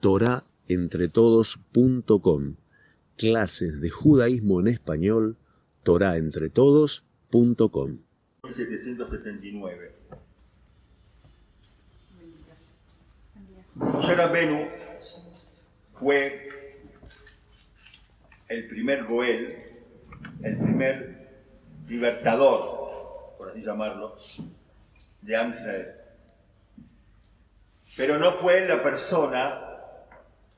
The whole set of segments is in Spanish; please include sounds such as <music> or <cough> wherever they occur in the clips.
torahentretodos.com. Clases de judaísmo en español, torahentretodos.com. 1779. José Rabenu fue el primer Goel, el primer libertador, por así llamarlo, de Am Israel. Pero no fue la persona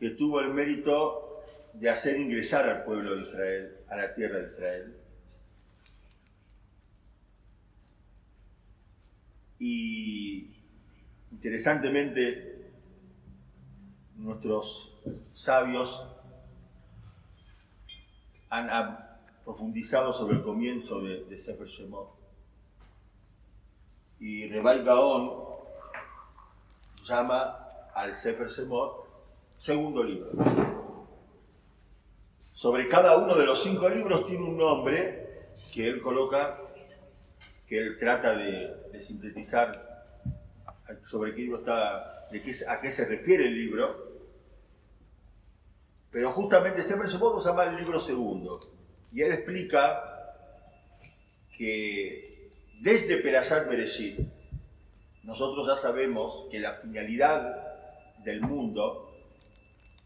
que tuvo el mérito de hacer ingresar al pueblo de Israel, a la tierra de Israel. Y interesantemente, nuestros sabios han profundizado sobre el comienzo de, de Sefer Shemot. Y Rebay Gaon llama al Sefer Shemot segundo libro. Sobre cada uno de los cinco libros tiene un nombre que él coloca, que él trata de, sintetizar sobre qué libro está, de qué, a qué se refiere el libro. Pero justamente verso se llama el libro segundo. Y él explica que desde Perashat Bereshit, nosotros ya sabemos que la finalidad del mundo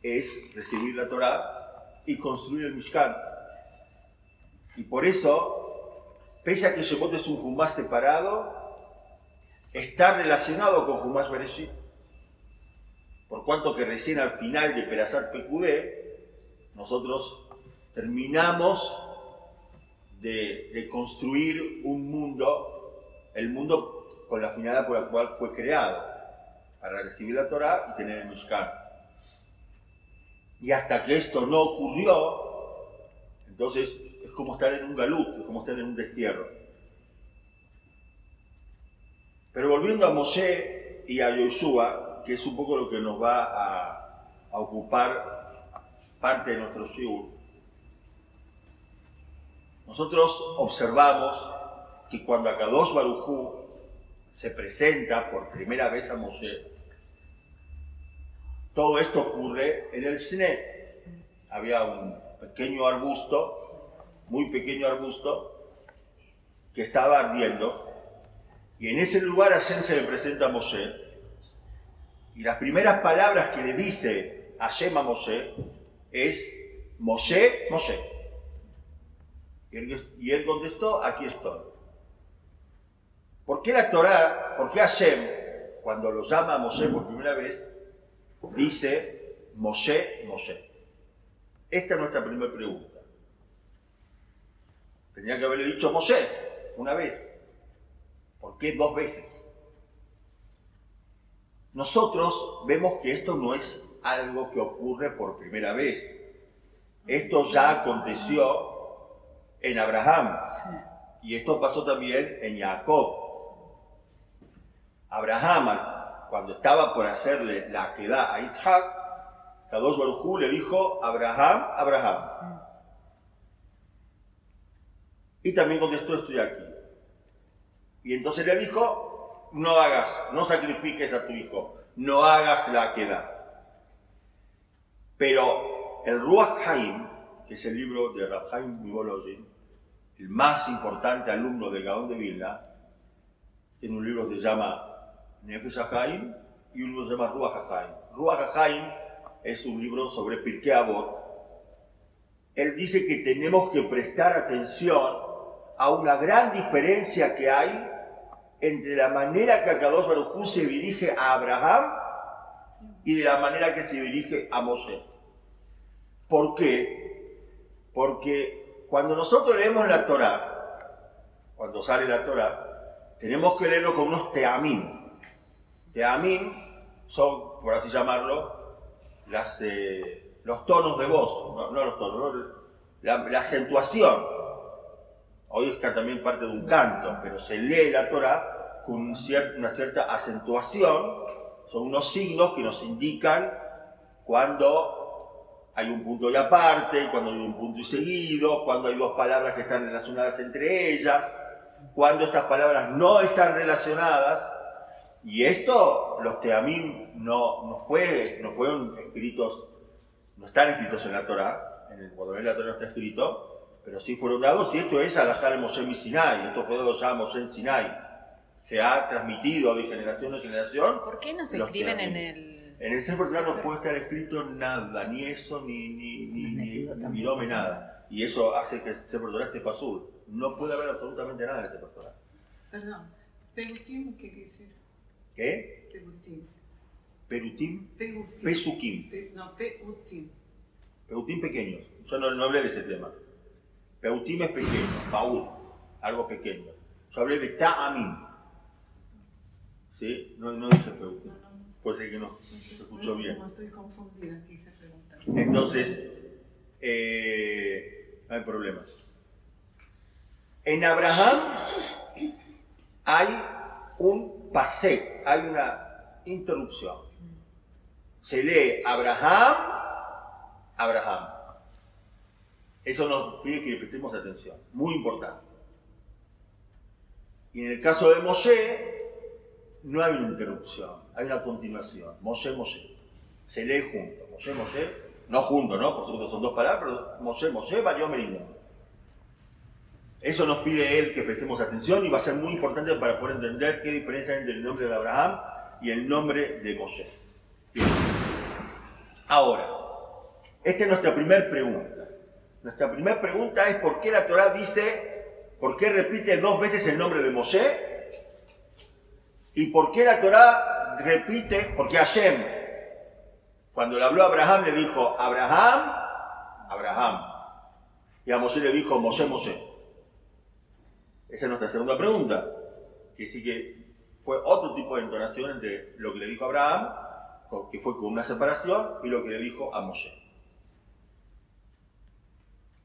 es recibir la Torah y construir el Mishkan. Y por eso, pese a que Shemot es un Jumás separado, está relacionado con Jumás Bereshit. Por cuanto que recién al final de Perasat Pekudé, nosotros terminamos de, de, construir un mundo, el mundo con la finalidad por la cual fue creado, para recibir la Torah y tener el Mishkan. Y hasta que esto no ocurrió, entonces es como estar en un galut, es como estar en un destierro. Pero volviendo a Moshe y a Yoshua, que es un poco lo que nos va a, ocupar parte de nuestro shiur, nosotros observamos que cuando Akadosh Barujú se presenta por primera vez a Moshe, todo esto ocurre en el cine. Había un pequeño arbusto, muy pequeño arbusto, que estaba ardiendo, y en ese lugar Hashem se le presenta a Moshe, y las primeras palabras que le dice Hashem a Moshe es Moshe, Moshe. Y él, contestó, aquí estoy. ¿Por qué la Torah, por qué Hashem, cuando lo llama a por primera vez, dice Moshe, Moshe. Esta es nuestra primera pregunta. Tenía que haberle dicho Moshe una vez. ¿Por qué dos veces? Nosotros vemos que esto no es algo que ocurre por primera vez. Esto ya aconteció en Abraham. Y esto pasó también en Jacob. Abraham, cuando estaba por hacerle la queda a Isaac, Kadosh Baruj le dijo, Abraham, Abraham. Y también contestó, estoy aquí. Y entonces le dijo, no hagas, no sacrifiques a tu hijo, no hagas la queda. Pero el Ruach Haim, que es el libro de Rabhaim Mivologin, el más importante alumno del Gaón de Vilna, tiene un libro que se llama Nefesh HaChaim y un se llama Ruach HaChaim. Ruach HaChaim es un libro sobre Pirkei Avot. Él dice que tenemos que prestar atención a una gran diferencia que hay entre la manera que Akadosh Baruj se dirige a Abraham y de la manera que se dirige a Moshe. ¿Por qué? Porque cuando nosotros leemos la Torah, cuando sale la Torah, tenemos que leerlo con unos teamim, Teamim son, por así llamarlo, eh, los tonos de voz, no, los tonos, la, acentuación. Hoy está también parte de un canto, pero se lee la Torah con una cierta acentuación, son unos signos que nos indican cuando hay un punto y aparte, cuando hay un punto y seguido, cuando hay dos palabras que están relacionadas entre ellas, cuando estas palabras no están relacionadas, y esto, los teamim no, no, fue, no fueron escritos, no están escritos en la Torah, en el cuando la Torah no está escrito, pero sí fueron dados, y esto es Alajá de Moshe y Sinai, esto fue dado ya Moshe en Sinai. Se ha transmitido de generación en generación. ¿Por qué no se escriben en el... En el Sefer Torah no puede estar escrito nada, ni eso, ni, ni, ni, ni, ni nada. Y eso hace que el Sefer Torah esté pasur. No puede haber absolutamente nada en el Sefer Torah. Perdón, Perutim, ¿qué quiere decir? ¿Qué? Perutim. Perutim, Perutim. Pesukim. Pe- no, Peutim. Peutim pequeños. Yo no, no hablé de ese tema. Peutim es pequeño, Paul, algo pequeño. Yo hablé de Ta'amim. ¿Sí? No, no dije Peutim. Puede ser que no se escuchó bien. No estoy confundida, quise preguntar. Entonces, eh, no hay problemas. En Abraham hay un pase, hay una interrupción. Se lee Abraham, Abraham. Eso nos pide que le prestemos atención, muy importante. Y en el caso de Moshe, no hay una interrupción, hay una continuación. Moshe, Moshe. Se lee junto. Moshe, Moshe. No junto, ¿no? Por supuesto son dos palabras, pero Moshe, Moshe, valió Merimundo. Eso nos pide él que prestemos atención y va a ser muy importante para poder entender qué diferencia hay entre el nombre de Abraham y el nombre de Moshe. Bien. Ahora, esta es nuestra primera pregunta. Nuestra primera pregunta es por qué la Torah dice, por qué repite dos veces el nombre de Moshe y por qué la Torah repite, porque Hashem, cuando le habló a Abraham, le dijo, Abraham, Abraham. Y a Moshe le dijo, Moshe, Moshe. Esa es nuestra segunda pregunta. Que sí que fue otro tipo de entonación entre lo que le dijo Abraham, que fue con una separación, y lo que le dijo a Moshe.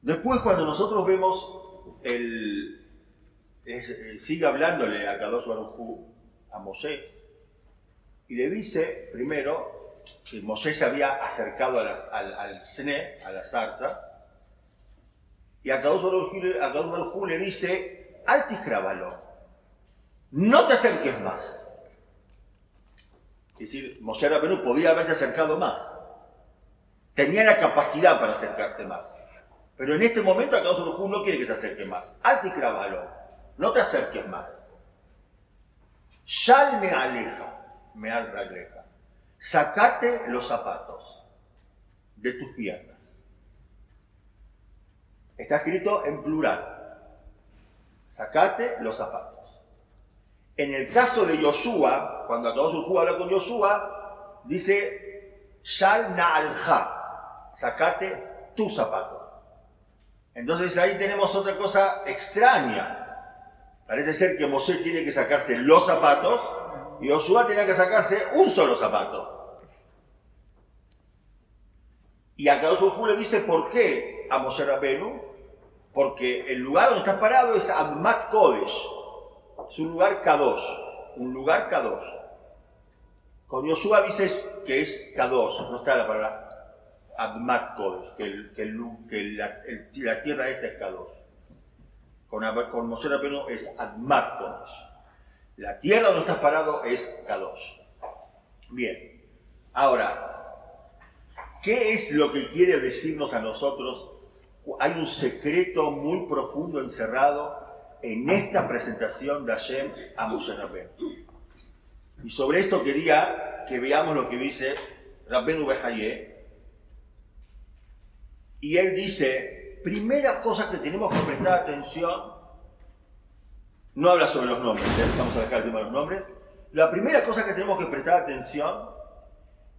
Después, cuando nosotros vemos el. eh, sigue hablándole a Kadosh Baruj Hu, a Moshe, y le dice primero que Moshe se había acercado al, al Sne, a la zarza, y a Kadosh Baruj Hu le- a Kadosh Baruj Hu le dice, altiscrábalo, no te acerques más. Es decir, Moshe Rabbeinu podía haberse acercado más. Tenía la capacidad para acercarse más. Pero en este momento Hu no quiere que se acerque más. Altiscrábalo, no te acerques más. Shal me aleja, me aleja. Sacate los zapatos de tus piernas. Está escrito en plural. Sacate los zapatos. En el caso de Yoshua, cuando Akadosh Hu habla con Yoshua, dice Shal na'alja. Sacate tus zapatos. Entonces ahí tenemos otra cosa extraña. Parece ser que Mosé tiene que sacarse los zapatos y Josué tiene que sacarse un solo zapato. Y a Kadosh le dice por qué a Moshe Rabenu, porque el lugar donde está parado es Admat Kodesh, es un lugar Kadosh, un lugar Kadosh. Con Josué dice que es Kadosh, no está la palabra Admat Kodesh, que, el- que la, tierra esta es Kadosh. Con, Ab- con Moshe Rabbeinu es Admat Kodesh. La tierra donde estás parado es Kadosh. Bien. Ahora, ¿qué es lo que quiere decirnos a nosotros? Hay un secreto muy profundo encerrado en esta presentación de Hashem a Moshe. Y sobre esto quería que veamos lo que dice Rabbeinu Behaye, y él dice, primera cosa que tenemos que prestar atención, no habla sobre los nombres, ¿eh? vamos a dejar el tema de los nombres, la primera cosa que tenemos que prestar atención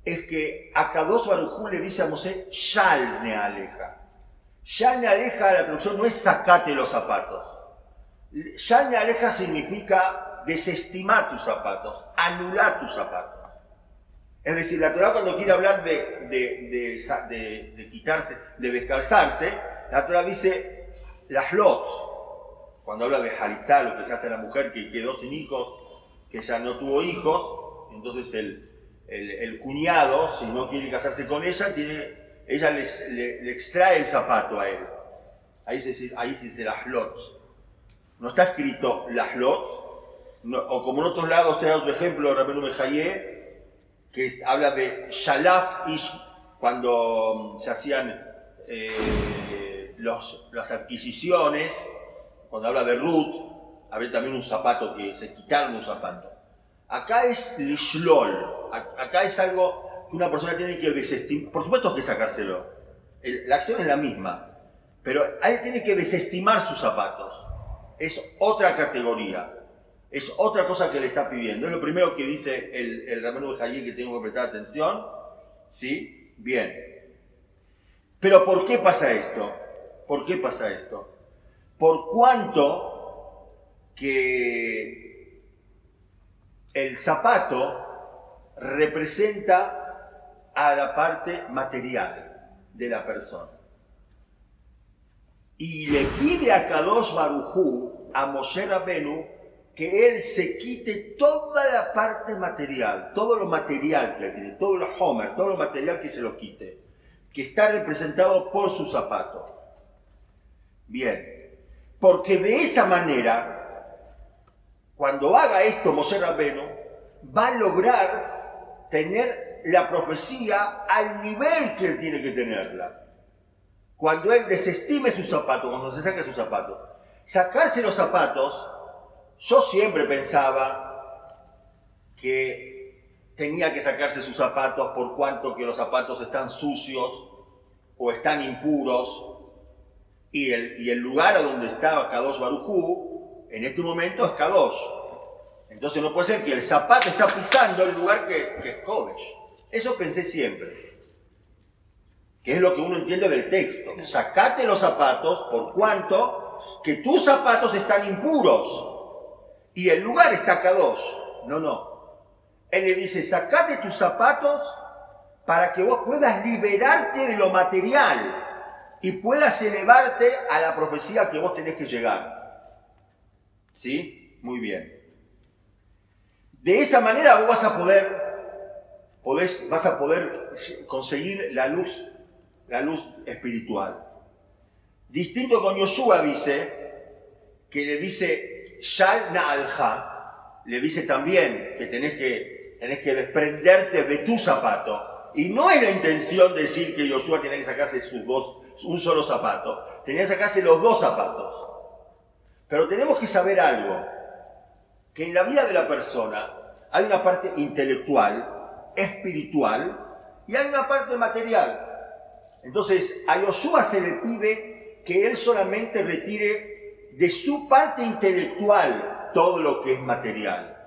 es que a Kadosh Barujú le dice a Mosé, Shal aleja. Shal me aleja, la traducción no es sacate los zapatos. Shal me aleja significa desestimar tus zapatos, anular tus zapatos. Es decir, la Torah cuando quiere hablar de, de, de quitarse, de descalzarse, la Torah dice las lot. Cuando habla de halitzá, lo que se hace a la mujer que quedó sin hijos, que ya no tuvo hijos, entonces el- el cuñado, si no quiere casarse con ella, tiene, ella le, le extrae el zapato a él. Ahí se ahí se dice las lot. No está escrito las lot, no- o como en otros lados, trae otro ejemplo, Rabenu Mejayé, que habla de Shalaf Ish, cuando mm, se hacían eh, las adquisiciones, cuando habla de Ruth, había también un zapato que se quitaron un zapato. Acá es lishlol, acá es algo una persona tiene que desestimar, por supuesto que sacárselo, El- la acción es la misma, pero él tiene que desestimar sus zapatos, es otra categoría, es otra cosa que le está pidiendo, es lo primero que dice el, el Ramón de que tengo que prestar atención, ¿sí? Bien. Pero ¿por qué pasa esto? ¿Por qué pasa esto? Por cuanto que el zapato representa a la parte material de la persona. Y le pide a Kadosh Barujú, a Moshe Rabenu, que él se quite toda la parte material, todo lo material que tiene, todo lo homer, todo lo material que se lo quite, que está representado por su zapato. Bien, porque de esa manera, cuando haga esto Moshe Rabenu, va a lograr tener la profecía al nivel que él tiene que tenerla. Cuando él desestime sus zapatos, cuando se saque sus zapatos. Sacarse los zapatos, yo siempre pensaba que tenía que sacarse sus zapatos por cuanto que los zapatos están sucios o están impuros y el, y el lugar a donde estaba Kadosh Barujú en este momento es Kadosh. Entonces no puede ser que el zapato está pisando el lugar que, que es Kodesh. Eso pensé siempre. Que es lo que uno entiende del texto. Sacate los zapatos por cuanto que tus zapatos están impuros y el lugar está Kadosh. No, no. Él le dice, sacate tus zapatos para que vos puedas liberarte de lo material y puedas elevarte a la profecía que vos tenés que llegar. ¿Sí? Muy bien. De esa manera vos vas a poder, podés- vas a poder conseguir la luz, la luz espiritual. Distinto con Yoshua dice, que le dice Shal Na'alha, le dice también que tenés que, tenés que desprenderte de tu zapato. Y no es la intención decir que Yoshua tiene que sacarse sus dos, un solo zapato, tenía que sacarse los dos zapatos. Pero tenemos que saber algo, que en la vida de la persona hay una parte intelectual, espiritual, y hay una parte material. Entonces, a Yoshua se le pide que él solamente retire de su parte intelectual todo lo que es material.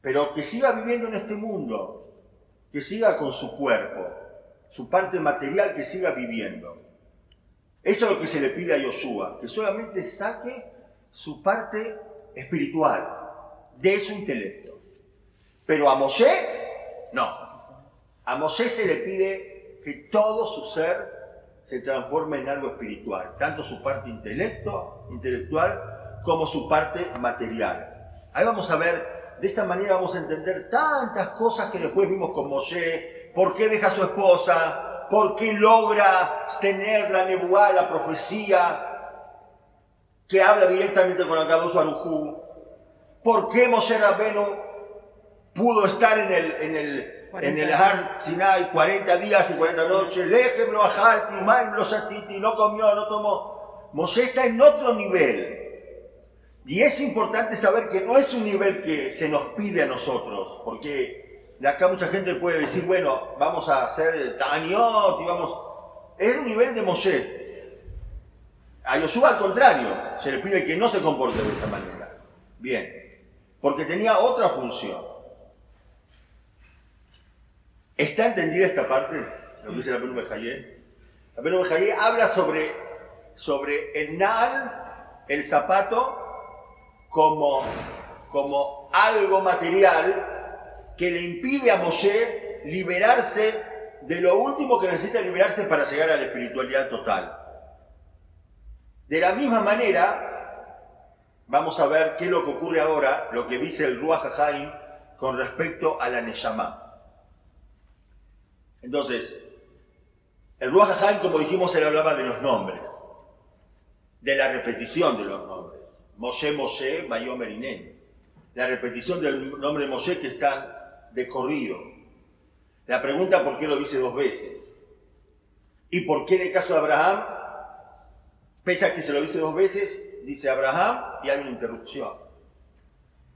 Pero que siga viviendo en este mundo, que siga con su cuerpo, su parte material que siga viviendo. Eso es lo que se le pide a Yoshua, que solamente saque su parte espiritual de su intelecto. Pero a Moshe, no. A Moshe se le pide que todo su ser se transforme en algo espiritual, tanto su parte intelecto, intelectual como su parte material. Ahí vamos a ver, de esta manera vamos a entender tantas cosas que después vimos con Moshe, por qué deja a su esposa, por qué logra tener la nebuá, la profecía, que habla directamente con Akadosh Barujú, por qué Moshe Rabbeinu pudo estar en el, en el, en el Har Sinai 40 días y 40 noches, Lejem lo ajalti, maim lo satiti, no comió, no tomó. Moshe está en otro nivel. Y es importante saber que no es un nivel que se nos pide a nosotros, porque de acá mucha gente puede decir, bueno, vamos a hacer Taniot y vamos... Es un nivel de Moshe. A Yoshua al contrario, se le pide que no se comporte de esa manera. Bien, porque tenía otra función. ¿Está entendida esta parte? Lo que dice la Bejayé. La Bejayé habla sobre, sobre el Naal, el zapato, como, como algo material que le impide a Moshe liberarse de lo último que necesita liberarse para llegar a la espiritualidad total. De la misma manera, vamos a ver qué es lo que ocurre ahora, lo que dice el Ruach HaHaim con respecto a la Neshama. Entonces, el Ruach HaHaim, como dijimos, él hablaba de los nombres, de la repetición de los nombres. Moshe, Moshe, Mayomer Inen. La repetición del nombre Moshe que están de corrido. La pregunta por qué lo dice dos veces. Y por qué en el caso de Abraham, pese a que se lo dice dos veces, dice Abraham y hay una interrupción.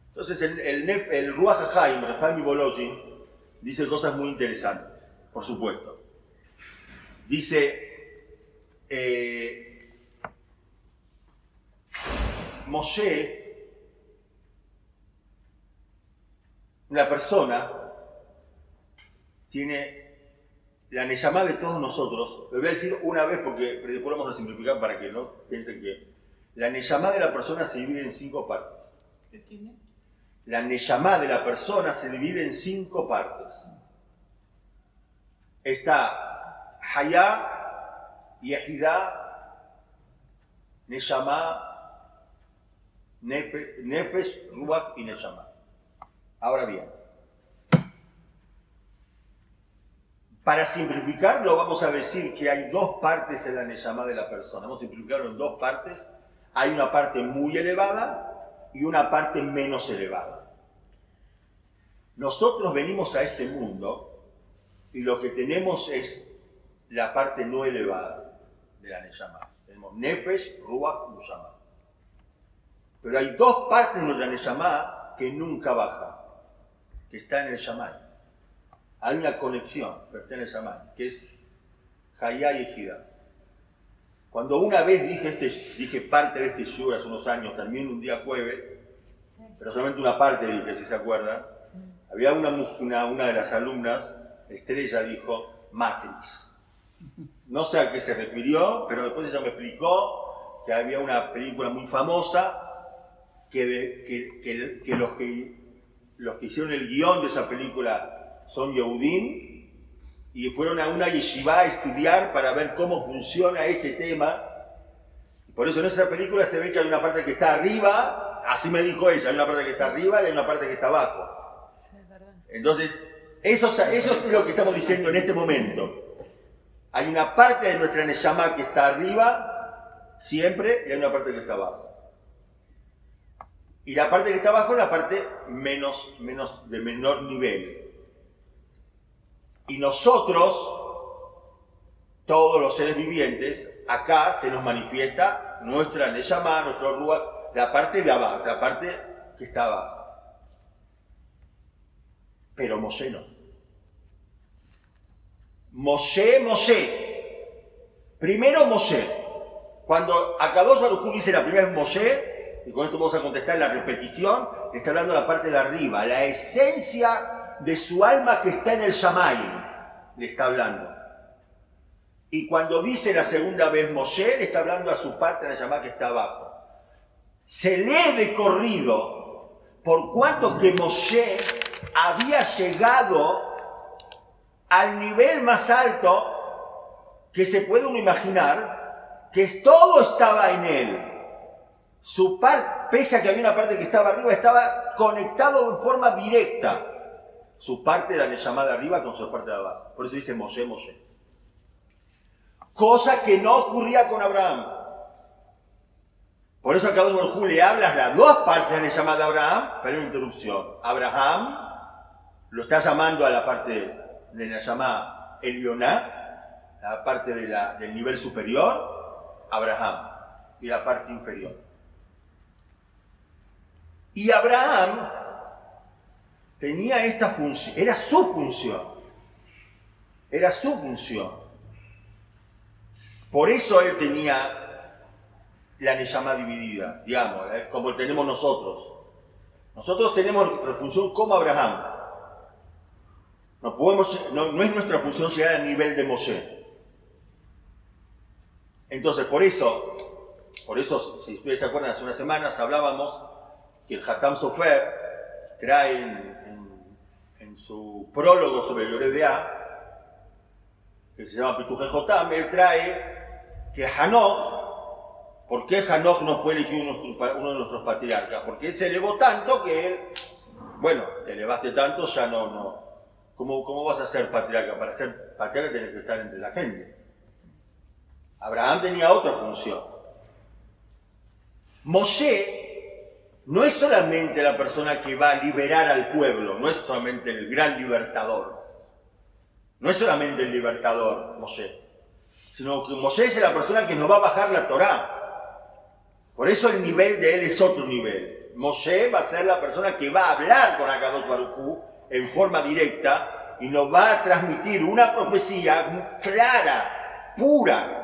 Entonces el, el, el Ruach HaHaim, Bologin, dice cosas muy interesantes, por supuesto. Dice, eh, Moshe, una persona, tiene la Neyamá de todos nosotros, lo voy a decir una vez porque después vamos a simplificar para que no piensen que la Neyamá de la persona se divide en cinco partes. ¿Qué tiene? La Neyamá de la persona se divide en cinco partes. Está Hayá, Yehidá, Neyamá, Nefesh, Ruach y Neyamá. Ahora bien, Para simplificarlo, vamos a decir que hay dos partes en la Neyamá de la persona. Vamos a simplificarlo en dos partes. Hay una parte muy elevada y una parte menos elevada. Nosotros venimos a este mundo y lo que tenemos es la parte no elevada de la Neyamá. Tenemos Nefesh, Ruach, Neyamá. Pero hay dos partes de nuestra Neyamá que nunca bajan, que están en el Shammai hay una conexión, pertenece a Shaman, que es Hayá y Ejida. Cuando una vez dije, este, dije parte de este show hace unos años, también un día jueves, pero solamente una parte dije, si se acuerdan, había una, una, una de las alumnas, Estrella, dijo Matrix. No sé a qué se refirió, pero después ella me explicó que había una película muy famosa que, que, que, los, que los que hicieron el guion de esa película son Yehudim y fueron a una yeshiva a estudiar para ver cómo funciona este tema. Por eso en esa película se ve que hay una parte que está arriba, así me dijo ella, hay una parte que está arriba y hay una parte que está abajo. Entonces, eso, es lo que estamos diciendo en este momento. Hay una parte de nuestra Neshama que está arriba, siempre, y hay una parte que está abajo. Y la parte que está abajo es la parte menos, menos, de menor nivel. Y nosotros, todos los seres vivientes, acá se nos manifiesta nuestra Neshama, nuestro Ruach, la parte de abajo, la parte que está abajo. Pero no. Moshe, Moshe. Primero Moshe. Cuando Akadosh Baruj dice la primera vez Moshe, y con esto vamos a contestar la repetición, está hablando la parte de arriba, la esencia de su alma que está en el Shamayim, le está hablando. Y cuando dice la segunda vez Moshe, le está hablando a su parte de la que está abajo. Se lee de corrido por cuanto que Moshe había llegado al nivel más alto que se puede uno imaginar, que todo estaba en él. Su parte, pese a que había una parte que estaba arriba, estaba conectado de forma directa su parte era la llamada arriba con su parte de abajo. Por eso dice Moshe, Moshe. Cosa que no ocurría con Abraham. Por eso acá de le hablas las dos partes de la llamada Abraham, pero una interrupción. Abraham lo está llamando a la parte de la llamada Elioná, la parte del nivel superior, Abraham, y la parte inferior. Y Abraham tenía esta función, era su función, era su función. Por eso él tenía la Neyama dividida, digamos, eh, como tenemos nosotros. Nosotros tenemos la función como Abraham. No, podemos, no, es nuestra función llegar al nivel de Moshe. Entonces, por eso, por eso, si ustedes se acuerdan, hace unas semanas hablábamos que el Hatam Sofer trae su prólogo sobre el A, que se llama Pituje Jotam, él trae que Hanoch, ¿por qué Hanoch no fue elegido uno de nuestros patriarcas? Porque él se elevó tanto que él, bueno, te elevaste tanto, ya no, no. ¿Cómo, ¿Cómo vas a ser patriarca? Para ser patriarca tienes que estar entre la gente. Abraham tenía otra función. Moshe no es solamente la persona que va a liberar al pueblo, no es solamente el gran libertador, no es solamente el libertador, Moshe, sino que Moshe es la persona que nos va a bajar la Torá. Por eso el nivel de él es otro nivel. Moshe va a ser la persona que va a hablar con Akadosh Baruj en forma directa y nos va a transmitir una profecía clara, pura.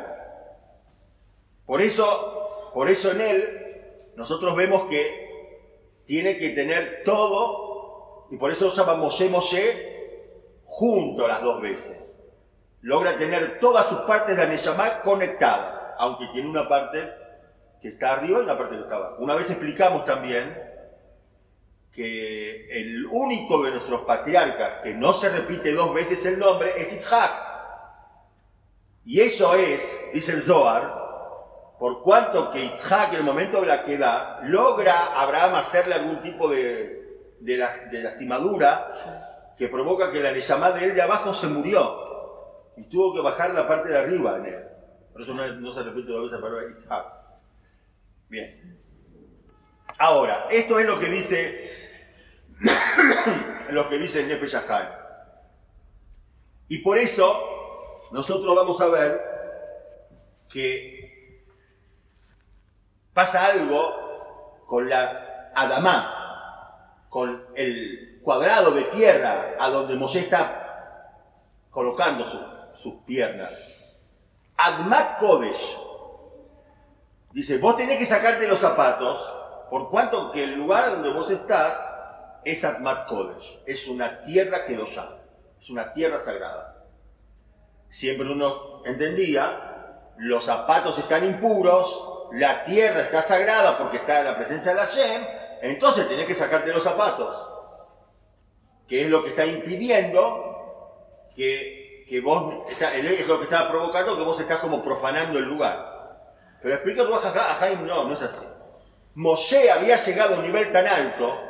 Por eso, por eso en él nosotros vemos que tiene que tener todo, y por eso llama Moshe Moshe junto las dos veces. Logra tener todas sus partes de Aneshama conectadas, aunque tiene una parte que está arriba y una parte que está abajo. Una vez explicamos también que el único de nuestros patriarcas que no se repite dos veces el nombre es Isaac. Y eso es, dice el Zohar, por cuanto que Isaac en el momento de la queda logra Abraham hacerle algún tipo de, de, lastimadura que provoca que la llamada de él de abajo se murió y tuvo que bajar la parte de arriba en él. Por eso no, se repite dos veces la palabra Isaac. Bien. Ahora, esto es lo que dice <coughs> lo que dice el Nefesh Y por eso nosotros vamos a ver que pasa algo con la Adamá, con el cuadrado de tierra a donde Mosé está colocando sus piernas. Admat Kodesh dice, vos tenés que sacarte los zapatos, por cuanto que el lugar donde vos estás es Atmat Kodesh, es una tierra que quedosá, es una tierra sagrada. Siempre uno entendía, los zapatos están impuros, la tierra está sagrada porque está en la presencia de la Shem, entonces tenés que sacarte los zapatos, que es lo que está impidiendo que, que vos, es lo que está provocando que vos estás como profanando el lugar. Pero explica tú a Jaime, no, no es así. Moshe había llegado a un nivel tan alto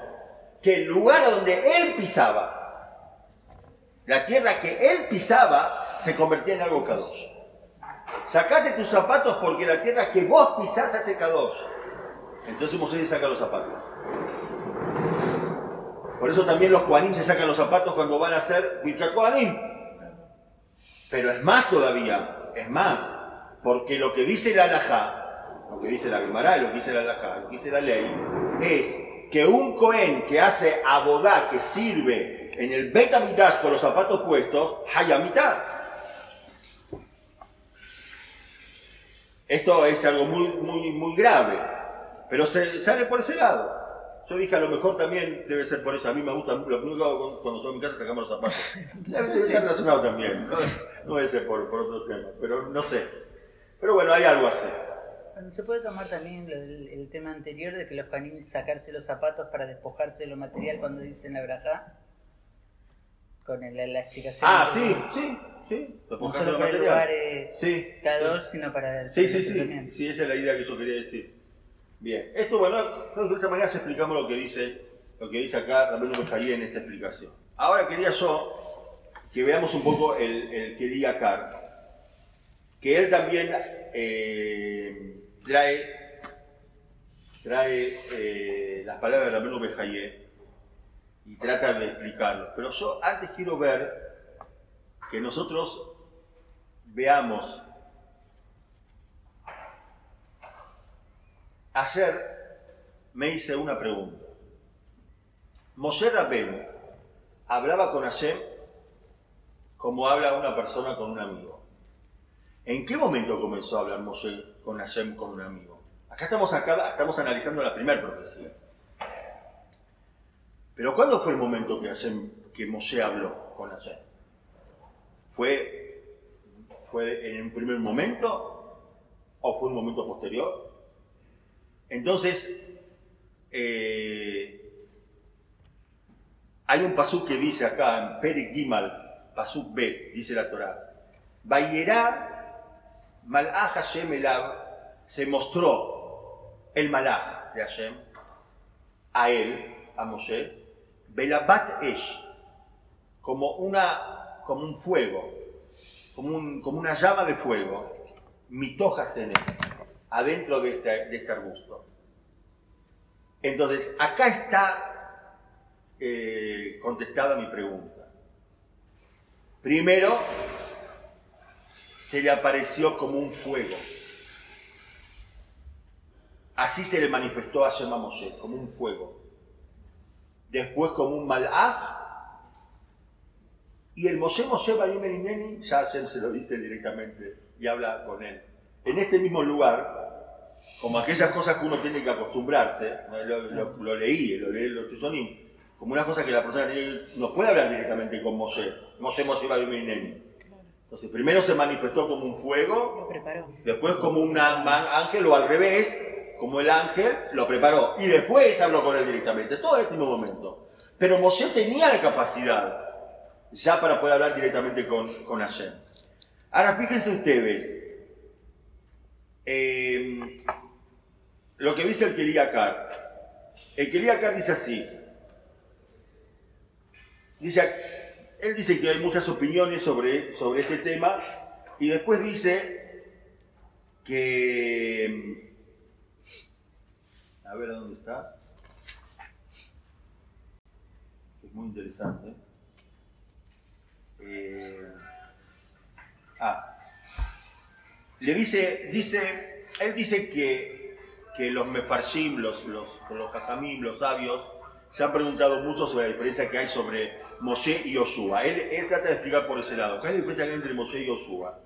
que el lugar donde él pisaba, la tierra que él pisaba, se convertía en algo cadoso. Sacate tus zapatos porque la tierra que vos pisás hace cadoso. Entonces Moisés saca los zapatos. Por eso también los Koanim se sacan los zapatos cuando van a hacer Birka Pero es más todavía, es más, porque lo que dice la Alajá, lo que dice la Gemara, lo que dice la Alajá, lo que dice la ley, es que un Cohen que hace abodá, que sirve en el Betamidash con los zapatos puestos, mitad. Esto es algo muy, muy, muy grave, pero se sale por ese lado. Yo dije, a lo mejor también debe ser por eso. A mí me gusta, lo primero que hago cuando estoy en mi casa sacamos los zapatos. <laughs> Debe estar relacionado también. No, debe ser por, por otros temas, pero no sé. Pero bueno, hay algo así. ¿Se puede tomar también el, tema anterior de que los canines sacarse los zapatos para despojarse de lo material cuando dicen la braja? Con el, la explicación. Ah, sí, sí, sí. Despojarse de lo material. sí, cada dos, sino para. Sí, sí, sí. Sí, esa es la idea que yo quería decir. Bien. Esto, bueno, de esta manera explicamos lo que dice, lo que dice acá Ramiro Mejaí en esta explicación. Ahora quería yo que veamos un poco el, el que diga que él también. Eh, trae, trae eh, las palabras de Rabenu Bejaye y trata de explicarlo. Pero yo antes quiero ver que nosotros veamos. Ayer me hice una pregunta. Moshe Rabenu hablaba con Hashem como habla una persona con un amigo. ¿En qué momento comenzó a hablar Moshe con Hashem con un amigo? Acá estamos, estamos analizando la primera profecía. Pero ¿cuándo fue el momento que, Hashem, que Moshe habló con Hashem? ¿Fue, ¿Fue en un primer momento o fue un momento posterior? Entonces, eh, hay un pasú que dice acá en Peri Gimal, pasú B, dice la Torah, Vayerá Malach Hashem Elav se mostró el Malach de Hashem a él, a Moshe, Belabat Esh, como, una, como un fuego, como, un, como una llama de fuego, mitojas en adentro de este, de este arbusto. Entonces, acá está eh, contestada mi pregunta. Primero, se le apareció como un fuego. Así se le manifestó a Shema Moshe, como un fuego. Después como un malaj. Y el Moshe Moshe Bayumenineni, ya se lo dice directamente y habla con él. En este mismo lugar, como aquellas cosas que uno tiene que acostumbrarse, lo, leí, lo leí los Tusonim, como una cosa que la persona no puede hablar directamente con Moshe, Moshe Moshe Bayumenineni. Entonces, primero se manifestó como un fuego, después como un ángel o al revés, como el ángel lo preparó y después habló con él directamente, todo en este mismo momento. Pero Moshe tenía la capacidad ya para poder hablar directamente con, con Hashem. Ahora fíjense ustedes, eh, lo que dice el Kiriakar. El Kiriakar dice así, dice él dice que hay muchas opiniones sobre, sobre este tema y después dice que... A ver, ¿dónde está? Es muy interesante. Eh, ah, le dice, dice, él dice que, que los mefarshim, los, los, los los sabios, se han preguntado mucho sobre la diferencia que hay sobre Moshe y Yoshua. Él, trata de explicar por ese lado. ¿Cuál es la diferencia entre Moshe y Yoshua?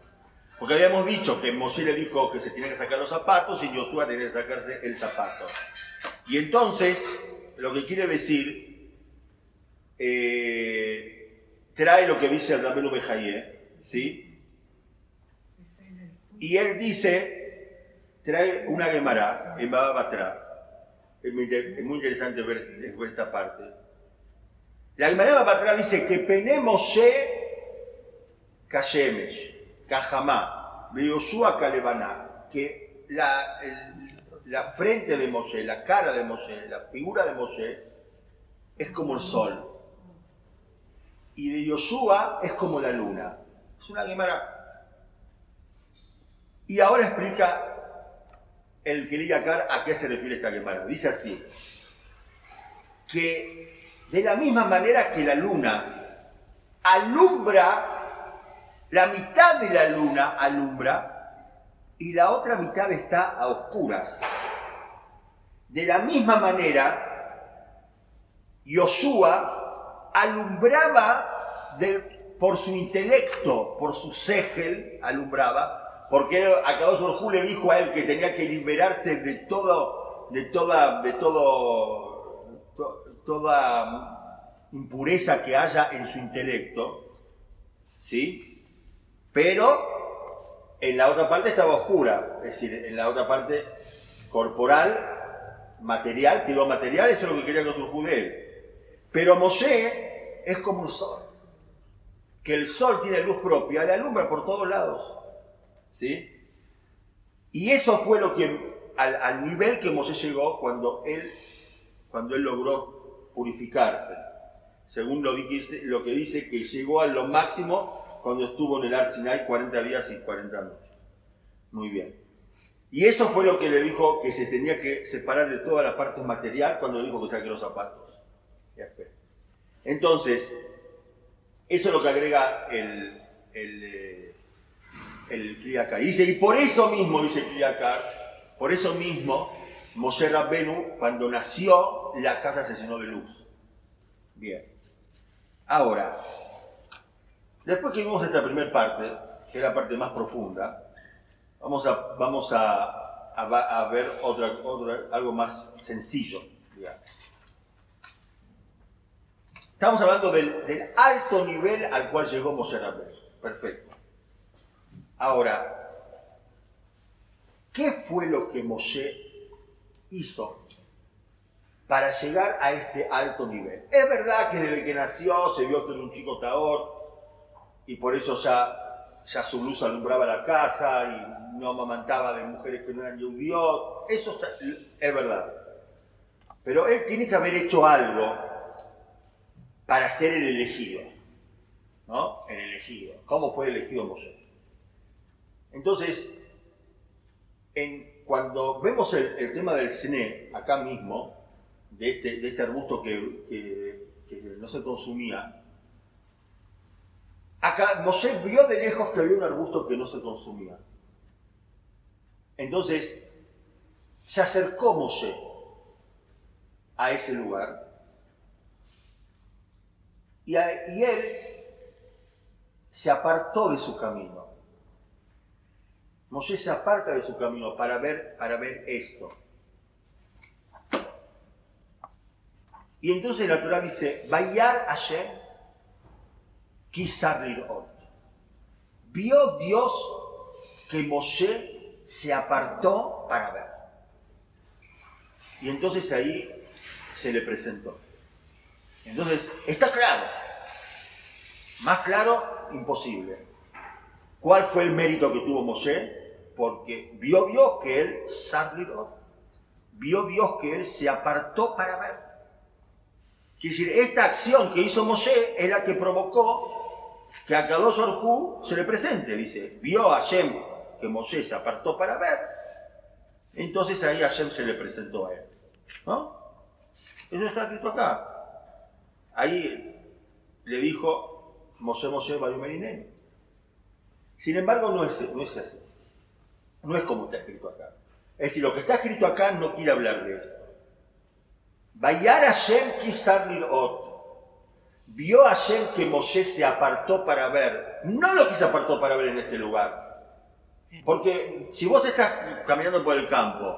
Porque habíamos dicho que Moshe le dijo que se tenía que sacar los zapatos y Yoshua tenía que sacarse el zapato. Y entonces, lo que quiere decir, eh, trae lo que dice el Rabenu Bejaye, ¿sí? Y él dice, trae una Gemara en Baba Es muy, interesante ver esta parte la Gemara Batra dice que Pene Moshe Kashemesh, Kajamá, Yoshua Kalebaná, que la, la frente de Moshe, la cara de Moshe, la figura de Moshe es como el sol. Y de Yoshua es como la luna. Es una Gemara. Y ahora explica el Kiriyakar a qué se refiere esta Gemara. Dice así, que de la misma manera que la luna alumbra, la mitad de la luna alumbra y la otra mitad está a oscuras. De la misma manera, Yoshua alumbraba por su intelecto, por su segel, alumbraba, porque acabó su le dijo a él que tenía que liberarse de todo, de toda, de todo toda impureza que haya en su intelecto, ¿sí? Pero en la otra parte estaba oscura, es decir, en la otra parte corporal, material, quedó material, eso es lo que quería que judíos. Pero Mosé es como un sol, que el sol tiene luz propia, le alumbra por todos lados, ¿sí? Y eso fue lo que, al, nivel que Mosé llegó cuando él, cuando él logró purificarse. Según lo, lo que dice que llegó a lo máximo cuando estuvo en el Arsinai 40 días y 40 noches. Muy bien. Y eso fue lo que le dijo que se tenía que separar de toda la parte material cuando le dijo que saque los zapatos. Entonces, eso es lo que agrega el, el, eh, el Dice, y por eso mismo, dice Kriyakar, por eso mismo, Moshe Rabbenu, cuando nació, la casa se llenó de luz. Bien. Ahora, después que vimos esta primera parte, que es la parte más profunda, vamos a, vamos a, a, ver otra, otra, algo más sencillo. Estamos hablando del, alto nivel al cual llegó Moshe Rabbenu. Perfecto. Ahora, ¿qué fue lo que Moshe hizo para llegar a este alto nivel. Es verdad que desde que nació se vio que era un chico taor y por eso ya, ya su luz alumbraba la casa y no amamantaba de mujeres que no eran judíos. Eso es verdad. Pero él tiene que haber hecho algo para ser el elegido. ¿No? El elegido. ¿Cómo fue elegido Moshe? Entonces, en cuando vemos el, tema del cine acá mismo, de este, este arbusto que, no se consumía, acá Moshe vio de lejos que había un arbusto que no se consumía. Entonces, se acercó Moshe a ese lugar y él se apartó de su camino. Moshe se aparta de su camino para ver, para ver esto. Y entonces la Torah dice, Bayar Hashem Kisar Lirot. Vio Dios que Moshe se apartó para ver. Y entonces ahí se le presentó. Entonces, está claro. Más claro, imposible. ¿Cuál fue el mérito que tuvo Moshe? Porque vio Dios que él, Sadlirot, vio Dios que él se apartó para ver. Quiere decir, esta acción que hizo Moshe es la que provocó que a Kadosh Orhu se le presente. Dice, vio a Hashem que Moshe se apartó para ver, entonces ahí Hashem se le presentó a él. ¿No? Eso está escrito acá. Ahí le dijo, Moshe Moshe Bayumerinen. Sin embargo, no es, no es así. No es como está escrito acá. Es decir, lo que está escrito acá no quiere hablar de esto. Bayar Hashem Lirot. Vio a Hashem que Moshe se apartó para ver. No lo que se apartó para ver en este lugar. Porque si vos estás caminando por el campo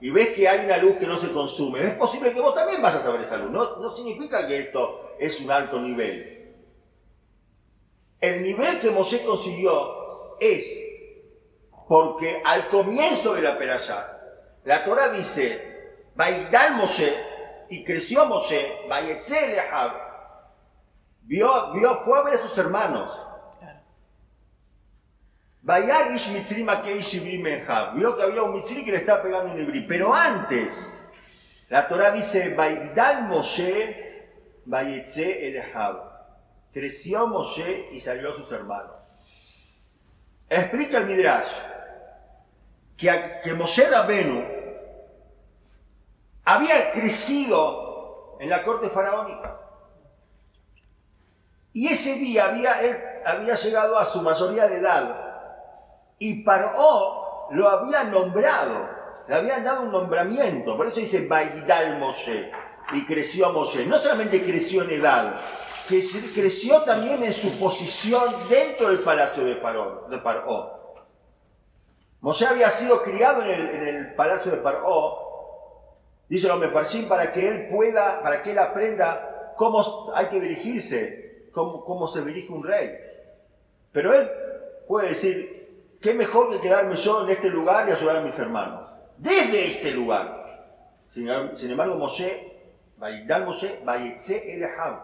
y ves que hay una luz que no se consume, es posible que vos también vayas a ver esa luz. No, no significa que esto es un alto nivel. El nivel que Moshe consiguió es porque al comienzo de la perashá, la Torah dice, Baidal Moshe, y creció Moshe, vio, vio, fue a ver a sus hermanos. Bayar Ish vio que había un Mitzri que le estaba pegando un Ibri, pero antes, la Torah dice, Baidal Moshe, Bayetze Elehab, creció Moshe y salió a sus hermanos. Explica el Midrash que, a- que Moshe había crecido en la corte faraónica. Y ese día había, él había llegado a su mayoría de edad. Y Paró lo había nombrado, le habían dado un nombramiento. Por eso dice Baidal Moshe. Y creció Moshe. No solamente creció en edad, que creció también en su posición dentro del palacio de Paró. De Paró. Moshe había sido criado en el, el palacio de Paró, dice el hombre para que él pueda, para que él aprenda cómo hay que dirigirse, cómo, cómo se dirige un rey. Pero él puede decir, qué mejor que quedarme yo en este lugar y ayudar a mis hermanos. Desde este lugar. Sin, sin embargo, Moshe, Baidal Moshe, Bayetze Eleham,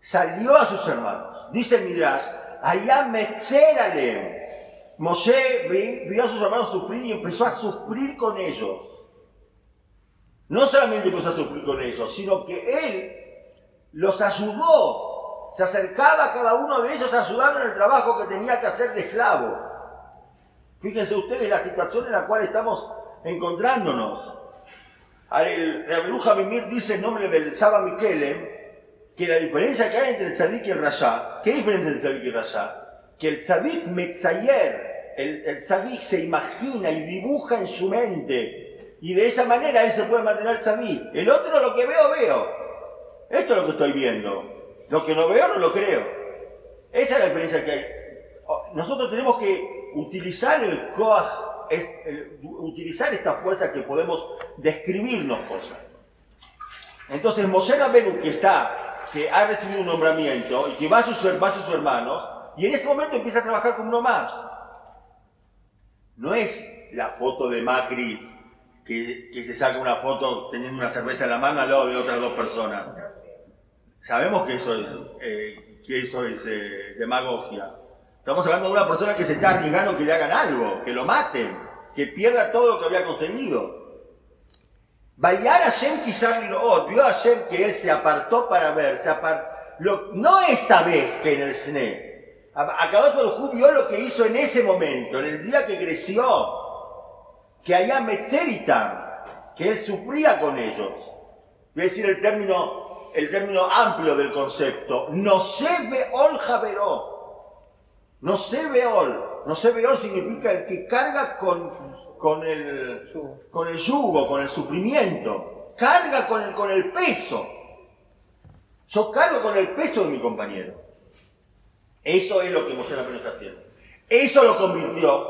salió a sus hermanos. Dice el Midrash, allá Metzeralem. Moshe vi- vio a sus hermanos sufrir y empezó a sufrir con ellos. No solamente empezó a sufrir con ellos, sino que él los ayudó. Se acercaba a cada uno de ellos a ayudarlo en el trabajo que tenía que hacer de esclavo. Fíjense ustedes la situación en la cual estamos encontrándonos. El Reberuja Mimir dice en nombre del Saba Miquele que la diferencia que hay entre el tzadik y el rasha, ¿qué diferencia entre el tzadik y el rasha? Que el tzadik metzayer, el, el se imagina y dibuja en su mente y de esa manera él se puede mantener tzadik. El otro lo que veo, veo. Esto es lo que estoy viendo. Lo que no veo, no lo creo. Esa es la diferencia que hay. Oh, Nosotros tenemos que utilizar el el- utilizar esta fuerza que podemos describirnos cosas. Entonces, Moshe Rabenu, que está, que ha recibido un nombramiento y que va a sus, va a sus hermanos, y en ese momento empieza a trabajar como uno más. No es la foto de Macri que, se saca una foto teniendo una cerveza en la mano al lado de otras dos personas. Sabemos que eso es, eh, que eso es eh, demagogia. Estamos hablando de una persona que se está arriesgando que le hagan algo, que lo maten, que pierda todo lo que había conseguido. Bayar Hashem quizá Lirot, vio a Hashem que él se apartó para ver, se apar- lo- no esta vez que en el Sne. Acabó por vio lo que hizo en ese momento, en el día que creció, que allá Metzeritam, que él sufría con ellos. voy a decir el término, el término amplio del concepto, no se ve ol javeró. No se ve ol. No se ve ol significa el que carga con, con, el, con el yugo, con el sufrimiento. Carga con el, con el peso. Yo cargo con el peso de mi compañero. Eso es lo que Moshe Rabbeinu está haciendo. Eso lo convirtió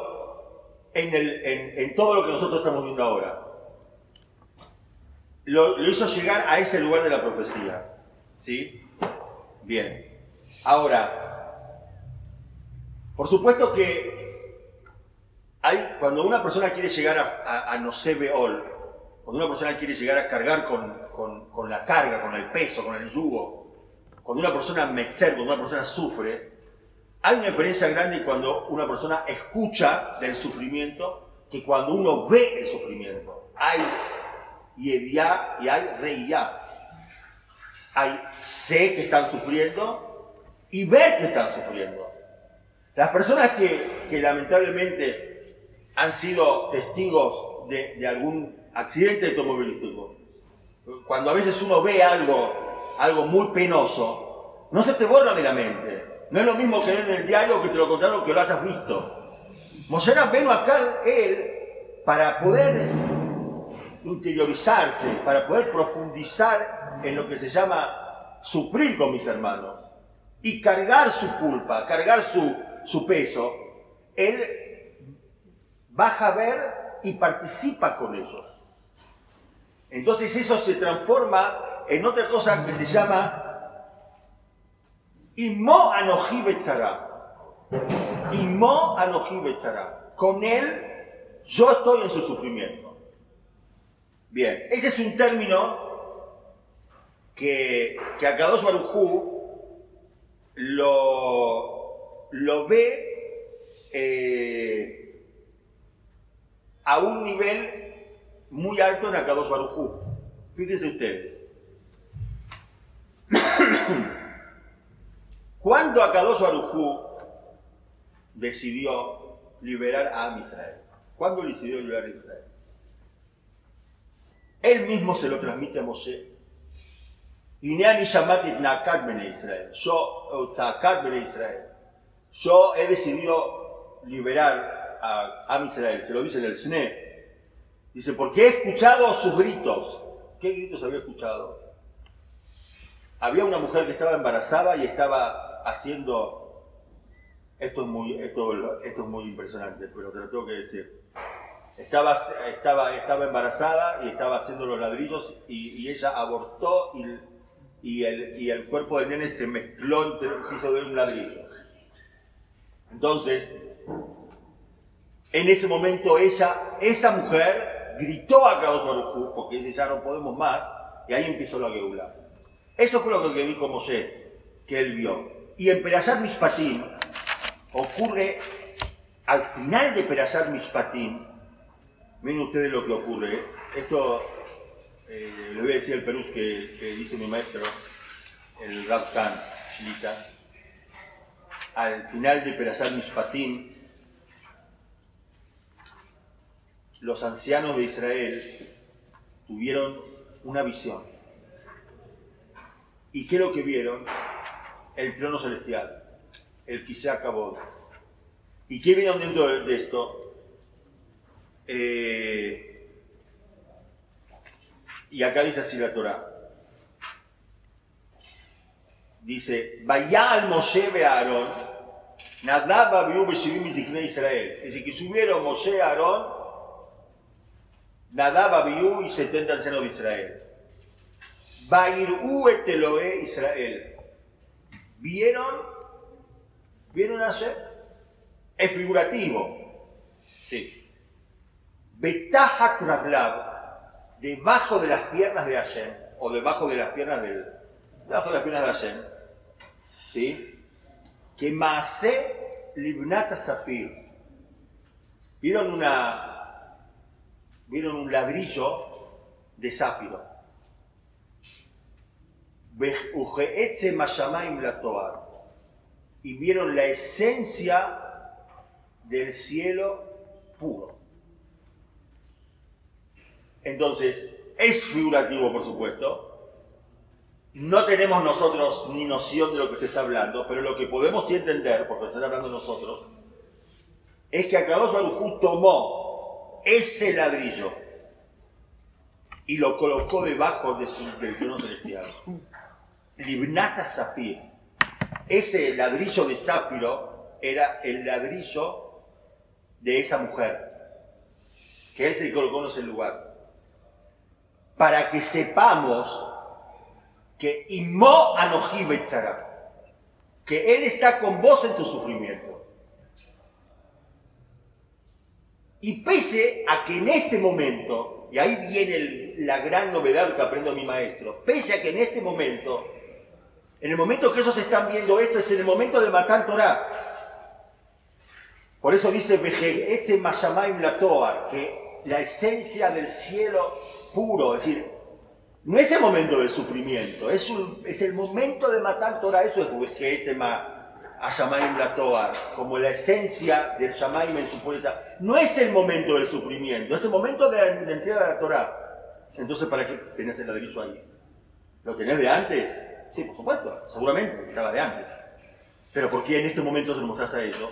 en, todo lo que nosotros estamos viendo ahora. Lo, hizo llegar a ese lugar de la profecía. ¿Sí? Bien. Ahora, por supuesto que hay, cuando una persona quiere llegar a, a, a Nosebeol, cuando una persona quiere llegar a cargar con, la carga, con el peso, con el yugo, cuando una persona metzer, cuando una persona sufre, hay una diferencia grande cuando una persona escucha del sufrimiento que cuando uno ve el sufrimiento. Hay Yeviá y hay Reiyá. Hay sé que están sufriendo y ver que están sufriendo. Las personas que, que lamentablemente han sido testigos de, de, algún accidente automovilístico, cuando a veces uno ve algo, algo muy penoso, no se te borra de la mente. No es lo mismo que en el diario que te lo contaron que lo hayas visto. Moshe veno acá él para poder interiorizarse, para poder profundizar en lo que se llama sufrir con mis hermanos y cargar su culpa, cargar su, su peso, él baja a ver y participa con ellos. Entonces eso se transforma en otra cosa que se llama Imo Anoji Betzara. Imo Anoji. Con él yo estoy en su sufrimiento. Bien, ese es un término que, que Akadosh Barujú lo, lo ve eh, a un nivel muy alto en Akadosh Barujú. Fíjense ustedes. <clears throat> Cuando Akadosh Barujú decidió liberar a Israel? ¿Cuándo decidió liberar a Israel? Él mismo se lo transmite a Moshe. Israel. Yo, Israel. Yo he decidido liberar a, a Israel. Se lo dice en el Sne. Dice, porque he escuchado sus gritos. ¿Qué gritos había escuchado? Había una mujer que estaba embarazada y estaba haciendo. Esto es muy, esto, esto es muy impresionante, pero se lo tengo que decir. Estaba, estaba, estaba embarazada y estaba haciendo los ladrillos y, ella abortó y, y, el, y, el, cuerpo del nene se mezcló, entre, se hizo un ladrillo. Entonces, en ese momento ella, esa mujer, gritó a Kadosh porque dice ya no podemos más, y ahí empezó la geula. Eso fue lo que dijo Mosé, que él vio. Y en Perashat Mishpatim ocurre, al final de Perashat Mishpatim, miren ustedes lo que ocurre. Esto eh, le voy a decir el Perú que, dice mi maestro, el Rab Khan, Shilita. Al final de Perashat Mishpatim, los ancianos de Israel tuvieron una visión. ¿Y qué es lo que vieron? El trono celestial, el quizá acabó. ¿Y qué vieron dentro de esto? Eh, y acá dice así la Torah. Dice, vaya al Moshe be Aarón, Nadab Abiú Beshivim Israel. Dice que subieron Moshe a Aarón, Nadab Abiú y 70 ancianos de Israel. Bairú eteloe Israel. ¿Vieron? ¿Vieron hacer? Es figurativo. Sí. Betahat Rablab, debajo de las piernas de Hashem, o debajo de las piernas del. debajo de las piernas de Hashem. ¿Sí? Que Maase Libnata Safir. ¿Vieron una. vieron un ladrillo de zafiro? Y vieron la esencia del cielo puro. Entonces, es figurativo, por supuesto, no tenemos nosotros ni noción de lo que se está hablando, pero lo que podemos entender, porque están hablando nosotros, es que Akadosh Baruj tomó ese ladrillo y lo colocó debajo de su, del trono celestial. <laughs> Libnata Sapir. Ese ladrillo de zafiro era el ladrillo de esa mujer, que él se colocó en ese lugar. Para que sepamos que Imo Anoji que Él está con vos en tu sufrimiento. Y pese a que en este momento, y ahí viene la gran novedad que aprendo mi maestro, pese a que en este momento, en el momento que ellos están viendo esto, es en el momento de matar Torah. Por eso dice este Mashamaim la Toa, que la esencia del cielo puro, es decir, no es el momento del sufrimiento, es, es el momento de matar Torah, eso es este a Shamaim la Toa, como la esencia del Shamaim en su pureza. No es el momento del sufrimiento, es el momento de la, entrega de la Torah. Entonces, ¿para qué tenés el ladrillo ahí? ¿Lo tenés de antes? Sí, por supuesto, seguramente, estaba de antes. Pero ¿por qué en este momento se lo mostrás a ellos?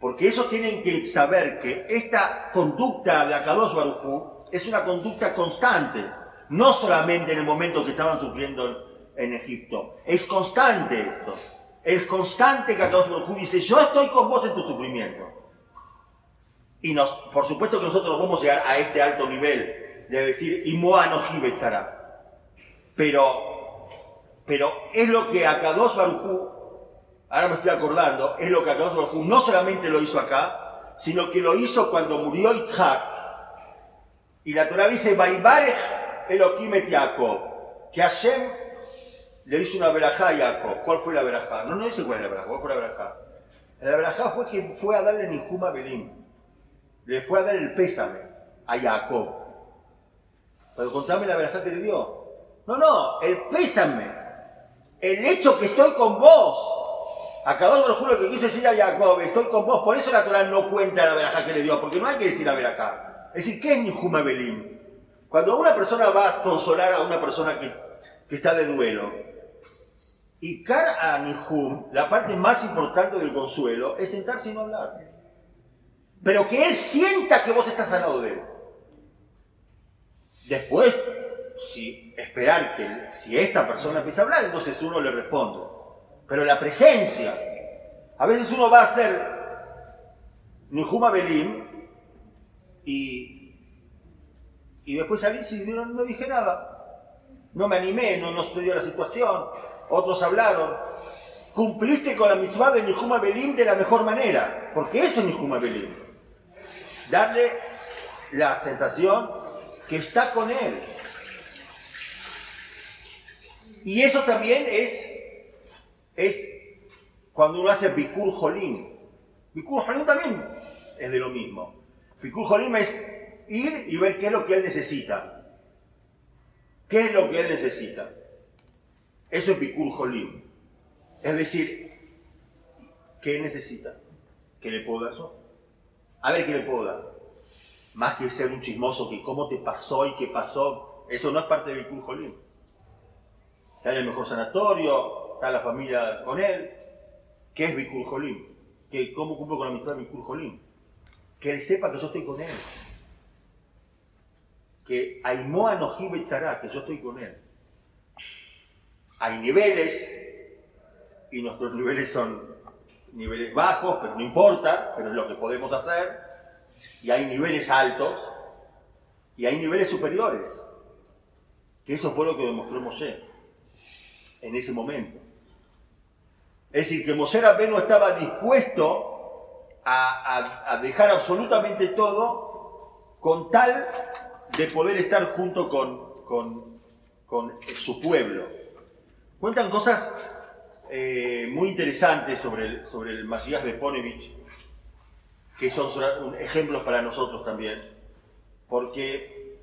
Porque ellos tienen que saber que esta conducta de Akadosh Barujú es una conducta constante no solamente en el momento que estaban sufriendo en Egipto. Es constante esto. Es constante que Akadosh dice, yo estoy con vos en tu sufrimiento. Y por supuesto que nosotros vamos a llegar a este alto nivel de decir, y no Pero, pero es lo que Akadosh Baruj ahora me estoy acordando, es lo que Akadosh Baruj no solamente lo hizo acá, sino que lo hizo cuando murió Itzhak. Y la Torah dice, Baibarej Elohim et que Hashem le hizo una verajá a Jacob. ¿Cuál fue la verajá? No, no dice cuál es la verajá, ¿cuál fue la verajá? La verajá fue que fue a darle Nihum a Belim. Le fue a dar el pésame a Jacob. Pero contame la verajá que le dio. No, no, el pésame. El hecho que estoy con vos. Acabamos lo juro que quiso decir a Jacob, estoy con vos. Por eso la Torah no cuenta la verajá que le dio, porque no hay que decir la verajá. Es decir, ¿qué es Nihum a Belim? Cuando una persona va a consolar a una persona que, está de duelo, y Kar Anihum, la parte más importante del consuelo, es sentarse y no hablar. Pero que él sienta que vos estás al lado de él. Después, si esperar que si esta persona empieza a hablar, entonces uno le responde. Pero la presencia, a veces uno va a hacer Nihum Belim y y después salí y no, no dije nada. No me animé, no, no estudió la situación. Otros hablaron. Cumpliste con la misma de Nihuma Belim de la mejor manera, porque eso es Nihuma Belim. Darle la sensación que está con él. Y eso también es, es cuando uno hace Bikur Jolim. Bikur Jolim también es de lo mismo. Bikur Jolim es ir y ver qué es lo que él necesita. ¿Qué es lo que él necesita? Eso es Bikur Jolim. Es decir, ¿qué necesita? ¿Qué le puedo dar? A ver qué le puedo dar. Más que ser un chismoso que cómo te pasó y qué pasó, eso no es parte de Bikur Jolim. Está en el mejor sanatorio, está la familia con él. ¿Qué es Bikur Jolim? ¿Cómo cumplo con la amistad de Bikur Jolim? Que él sepa que yo estoy con él que Aimoa no que yo estoy con él. Hay niveles, y nuestros niveles son niveles bajos, pero no importa, pero es lo que podemos hacer. Y hay niveles altos, y hay niveles superiores. Que eso fue lo que demostró Moshe en ese momento. Es decir, que Moshe no estaba dispuesto a, a dejar absolutamente todo con tal de poder estar junto con, con, su pueblo. Cuentan cosas eh, muy interesantes sobre el, sobre el Masías de Ponevich, que son ejemplos para nosotros también, porque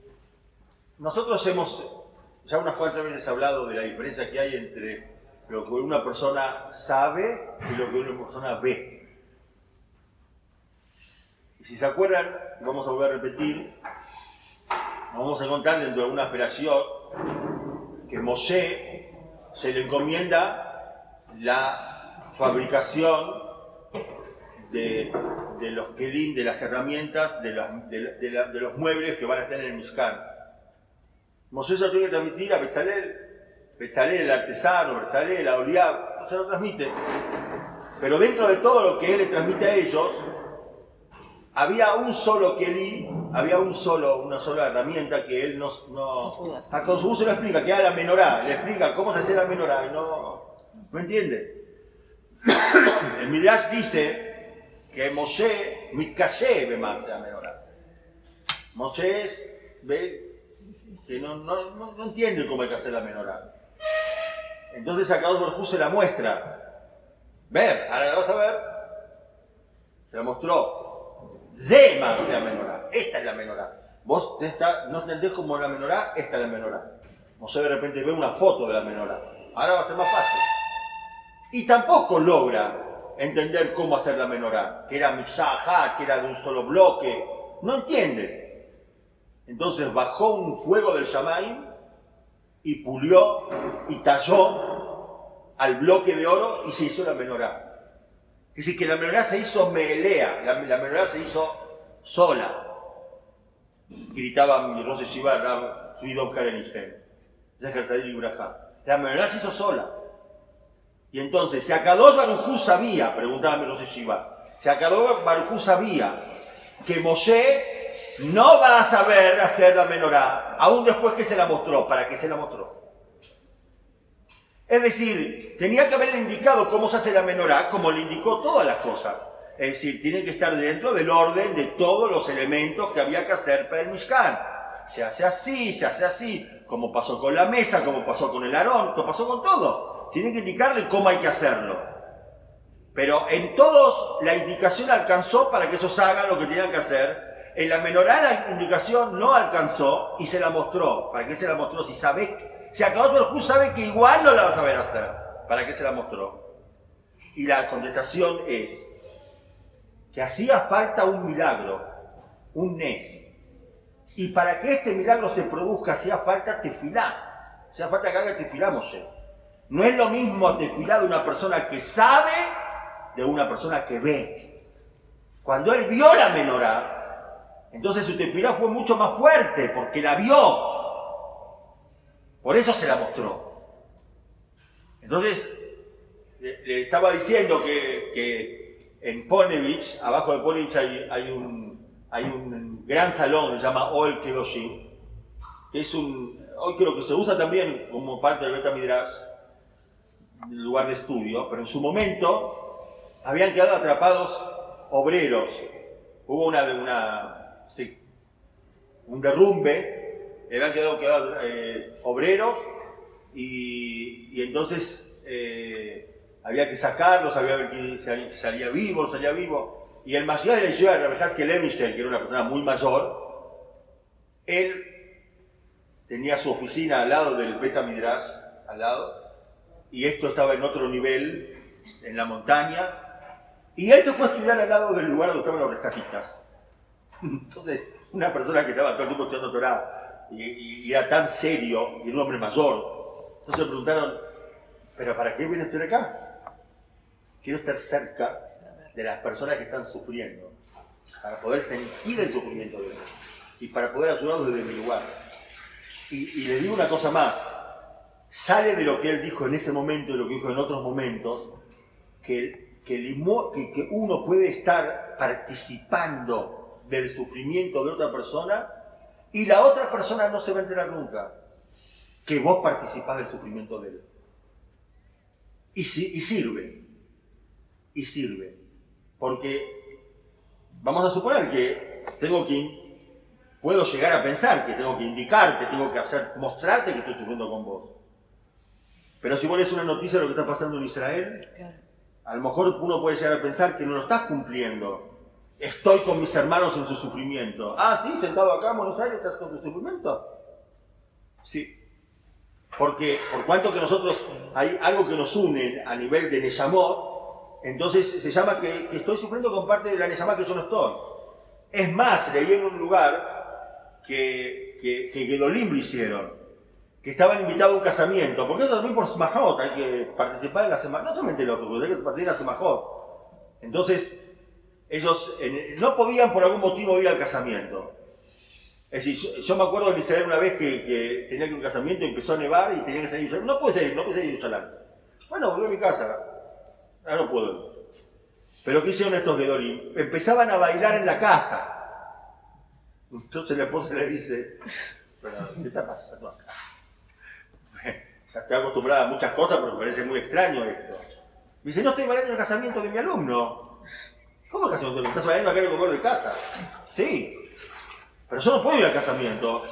nosotros hemos ya unas cuantas veces hablado de la diferencia que hay entre lo que una persona sabe y lo que una persona ve. Y si se acuerdan, vamos a volver a repetir, vamos a encontrar dentro de una operación que Mosé se le encomienda la fabricación de, los kelim, de las herramientas, de los muebles que van a estar en el Mishkan. Se lo tiene que transmitir a Bezalel, Bezalel el artesano, Bezalel, la Oliab, se lo transmite. Pero dentro de todo lo que él le transmite a ellos, había un solo kelim, había un solo, una sola herramienta que él no, No no a Kosovo se lo explica, que era la menorá, le explica cómo se hace la menorá y no, no entiende. <coughs> El Midrash dice que Moshe, Mitkashe, ve más la menorá. Moshe ve que no, no, no, no entiende cómo hay que hacer la menorá. Entonces acá Hu se la muestra. Ver, ahora la vas a ver. Se la mostró. Zema es la menorá. Esta es la menorá. Vos te está- no entendés cómo la menorá, esta es la menorá. Moshe de repente ve una foto de la menorá. Ahora va a ser más fácil. Y tampoco logra entender cómo hacer la menorá. Que era mixajá, que era de un solo bloque. No entiende. Entonces bajó un fuego del Shamaim y pulió y talló al bloque de oro y se hizo la menorá. Es decir, que la menorá se hizo melea, la, menorá se hizo sola. Gritaba mi Rose Shiva Rab Svidov Karenishtem. Ibrahá. La menorá se hizo sola. Y entonces, si Akadosh Barujú sabía, preguntaba mi Rose Shiva, si Akadosh Barujú sabía que Moshe no va a saber hacer la menorá, aún después que se la mostró, ¿para qué se la mostró? Es decir, tenía que haberle indicado cómo se hace la menorá, como le indicó todas las cosas. Es decir, tiene que estar dentro del orden de todos los elementos que había que hacer para el Mishkan. Se hace así, se hace así, como pasó con la mesa, como pasó con el arón, como pasó con todo. Tiene que indicarle cómo hay que hacerlo. Pero en todos la indicación alcanzó para que ellos hagan lo que tenían que hacer. En la menorá la indicación no alcanzó y se la mostró. ¿Para qué se la mostró? Si sabes, si acabó Baruj sabe que igual no la va a saber hacer. ¿Para qué se la mostró? Y la contestación es que hacía falta un milagro, un nes. Y para que este milagro se produzca hacía falta tefilá. Hacía falta que haga tefilá Moshe. No es lo mismo tefilá de una persona que sabe de una persona que ve. Cuando él vio la menorá, entonces su tefilá fue mucho más fuerte porque la vio. Por eso se la mostró. Entonces, le, estaba diciendo que, que en Ponevich, abajo de Ponevich hay, un, hay un gran salón que se llama Oel Kedoshim, que es un, hoy creo que se usa también como parte del Beta Midrash, lugar de estudio, pero en su momento habían quedado atrapados obreros. Hubo una, una sí, un derrumbe, habían quedado, quedado obreros y, y entonces eh, había que sacarlos, había que ver quién salía, salía vivo, salía vivo. Y el mayor de la ciudad de que Levinstein, que era una persona muy mayor, él tenía su oficina al lado del Beta Midrash, al lado, y esto estaba en otro nivel, en la montaña, y él se fue a estudiar al lado del lugar donde estaban los rescatistas. Entonces, una persona que estaba todo el tiempo estudiando Torah y, y- era tan serio, y era un hombre mayor, entonces le preguntaron, ¿pero para qué viene usted acá? Quiero estar cerca de las personas que están sufriendo, para poder sentir el sufrimiento de ellos y para poder ayudarlos desde mi lugar. Y, y le digo una cosa más, sale de lo que él dijo en ese momento y lo que dijo en otros momentos, que, que, el que- que uno puede estar participando del sufrimiento de otra persona y la otra persona no se va a enterar nunca que vos participás del sufrimiento de él. Y, y sirve, y sirve, porque vamos a suponer que tengo que puedo llegar a pensar que tengo que indicarte, tengo que hacer, mostrarte que estoy sufriendo con vos. Pero si vos lees una noticia de lo que está pasando en Israel, Claro. a lo mejor uno puede llegar a pensar que no lo estás cumpliendo. Estoy con mis hermanos en su sufrimiento. Ah, sí, sentado acá en Buenos Aires, ¿estás con tu sufrimiento? Sí. Porque por cuanto que nosotros hay algo que nos une a nivel de Neyamot, entonces se llama que, que estoy sufriendo con parte de la Neyamá que yo no estoy. Es más, leí en un lugar que, que, que Gedolim lo hicieron. que estaban invitados a un casamiento, porque también por Semajot, hay que participar en la Semajot, no solamente el otro, hay que participar en la Semajot. Entonces, ellos no podían por algún motivo ir al casamiento. Es decir, yo, me acuerdo de Israel una vez que, tenía que ir a un casamiento y empezó a nevar y tenía que salir No puede salir, no puede salir de Bueno, volví a mi casa. Ahora no puedo. Pero ¿qué hicieron estos Gedolim? Empezaban a bailar en la casa. Entonces la esposa le dice, ¿qué está pasando acá? Ya estoy acostumbrada a muchas cosas, pero me parece muy extraño esto. Me dice, no estoy bailando en el casamiento de mi alumno. ¿Cómo casamiento? ¿Estás bailando acá en el comedor de casa? Sí. Pero yo no puedo ir al casamiento.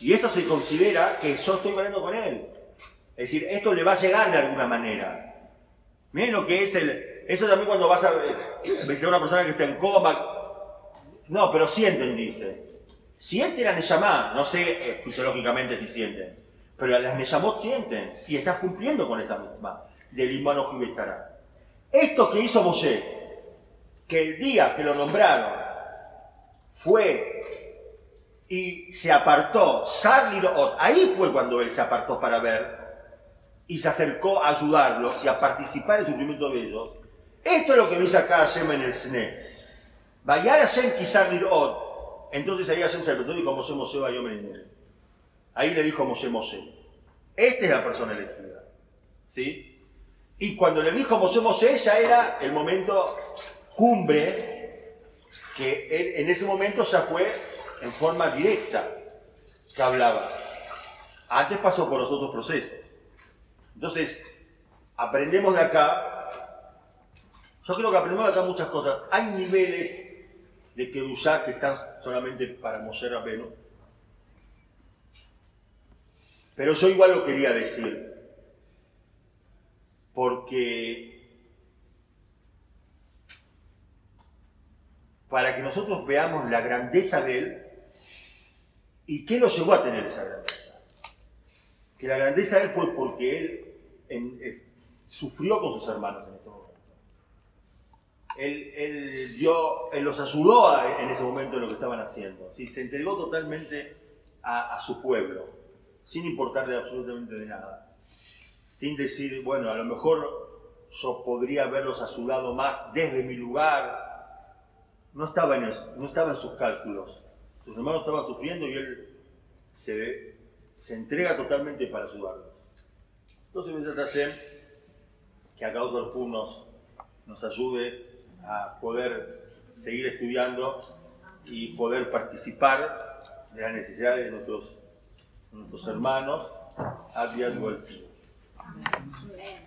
Y esto se considera que yo estoy bailando con él. Es decir, esto le va a llegar de alguna manera. Miren lo que es el... Eso también cuando vas a ver a una persona que está en coma. No, pero sienten, dice. Sienten la Neyamá. No sé eh, fisiológicamente si sienten. Pero las Neyamot sienten. Y estás cumpliendo con esa misma. Del Imano estará. Esto que hizo Moshe, que el día que lo nombraron fue y se apartó, ahí fue cuando él se apartó para ver y se acercó a ayudarlos y a participar en el sufrimiento de ellos. Esto es lo que dice acá Hashem en el Sne. Vayar Hashem Lirot. Entonces ahí Hashem se y dijo Moshe Moshe Ahí le dijo Moshe Moshe. Esta es la persona elegida. ¿Sí? Y cuando le dijo Moshe Moshe ya era el momento cumbre que en ese momento ya fue en forma directa que hablaba. Antes pasó por los otros procesos. Entonces, aprendemos de acá, yo creo que aprendemos de acá muchas cosas. Hay niveles de Kedushá que están solamente para Moshe Rabeno. Pero yo igual lo quería decir, porque para que nosotros veamos la grandeza de Él, ¿Y qué lo llevó a tener esa grandeza? Que la grandeza de él fue porque él eh, sufrió con sus hermanos en ese momento. Él, dio, él los ayudó en ese momento en lo que estaban haciendo. ¿sí? Se entregó totalmente a, su pueblo, sin importarle absolutamente nada. Sin decir, bueno, a lo mejor yo podría haberlos ayudado más desde mi lugar. No estaba en, no estaba sus cálculos sus hermanos estaban sufriendo y él se, entrega totalmente para ayudarlos. Entonces me trata hacer que acá otro nos, nos ayude a poder seguir estudiando y poder participar de las necesidades de nuestros, nuestros hermanos a de